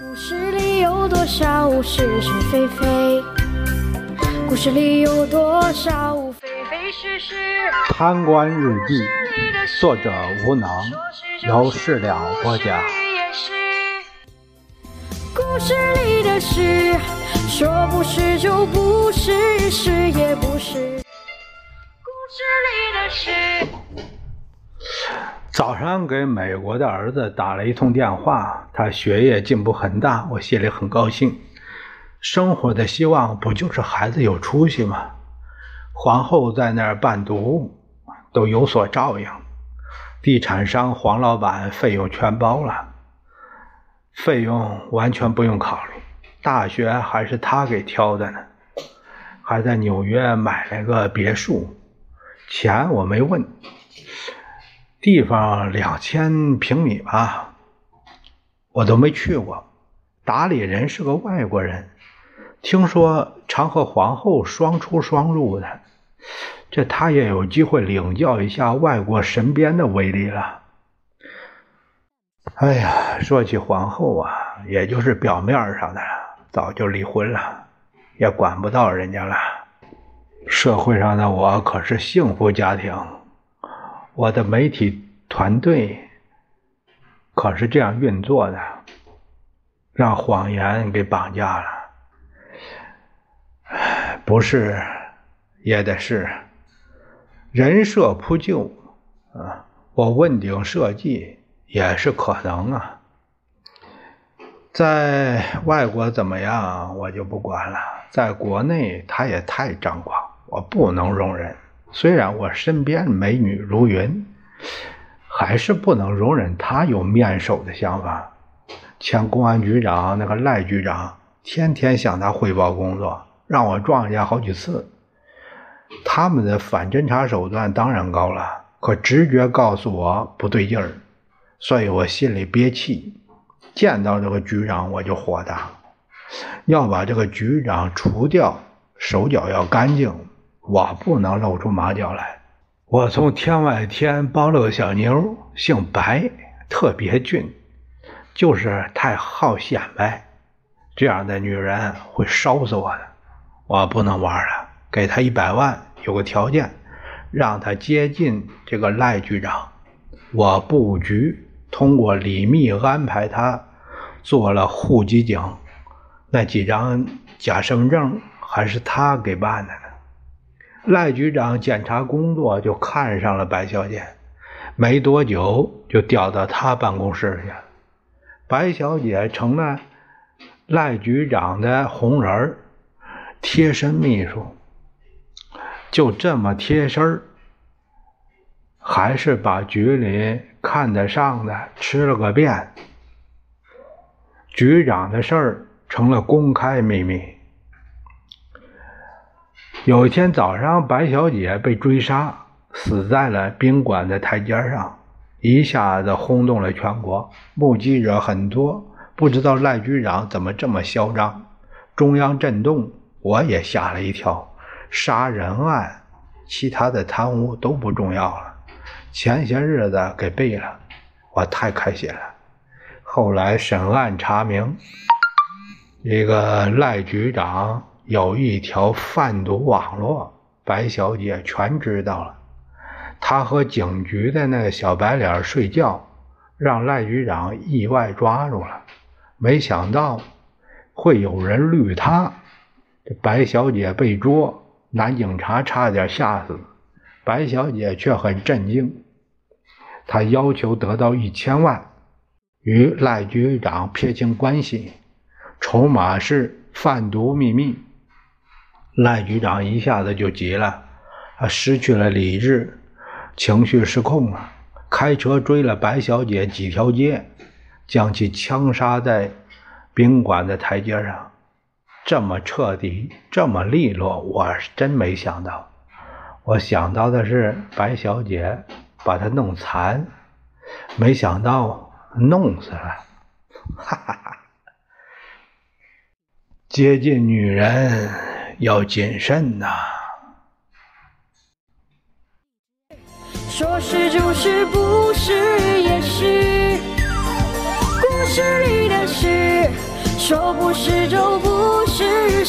故事里有多少是是非非？故事里有多少非非是是？贪官日记，作者无能，由事了播讲。故事里的事，说不是就不是，是也不是。故事里的事。早上给美国的儿子打了一通电话，他学业进步很大，我心里很高兴。生活的希望不就是孩子有出息吗？皇后在那儿伴读，都有所照应。地产商黄老板费用全包了，费用完全不用考虑。大学还是他给挑的呢，还在纽约买了个别墅，钱我没问。地方两千平米吧，我都没去过。打理人是个外国人。听说常和皇后双出双入的，这他也有机会领教一下外国身边的威力了。哎呀，说起皇后啊，也就是表面上的，早就离婚了，也管不到人家了。社会上的我可是幸福家庭，我的媒体团队可是这样运作的，让谎言给绑架了。不是，也得是人设铺就啊！我问鼎设计也是可能啊。在外国怎么样，我就不管了。在国内，他也太张狂，我不能容忍。虽然我身边美女如云，还是不能容忍他有面首的想法。前公安局长那个赖局长，天天向他汇报工作。让我撞见好几次，他们的反侦查手段当然高了，可直觉告诉我不对劲儿，所以我心里憋气。见到这个局长我就火大，要把这个局长除掉，手脚要干净，我不能露出马脚来。我从天外天包了个小妞，姓白，特别俊，就是太好显摆，这样的女人会烧死我的。我不能玩了，给他一百万，有个条件，让他接近这个赖局长。我布局通过李密安排他做了户籍警，那几张假身份证还是他给办的呢。赖局长检查工作就看上了白小姐，没多久就调到他办公室去。白小姐成了赖局长的红人儿。贴身秘书，就这么贴身儿，还是把局里看得上的吃了个遍。局长的事儿成了公开秘密。有一天早上，白小姐被追杀，死在了宾馆的台阶上，一下子轰动了全国，目击者很多，不知道赖局长怎么这么嚣张，中央震动。我也吓了一跳，杀人案，其他的贪污都不重要了，前些日子给背了，我太开心了。后来审案查明，这个赖局长有一条贩毒网络，白小姐全知道了。她和警局的那个小白脸睡觉，让赖局长意外抓住了，没想到会有人绿他。这白小姐被捉，男警察差点吓死，白小姐却很震惊。她要求得到一千万，与赖局长撇清关系，筹码是贩毒秘密。赖局长一下子就急了，他失去了理智，情绪失控了，开车追了白小姐几条街，将其枪杀在宾馆的台阶上。这么彻底，这么利落，我是真没想到。我想到的是白小姐把他弄残，没想到弄死了。哈哈哈！接近女人要谨慎呐。说是就是，不是也是，故事里的事。说不是就不是，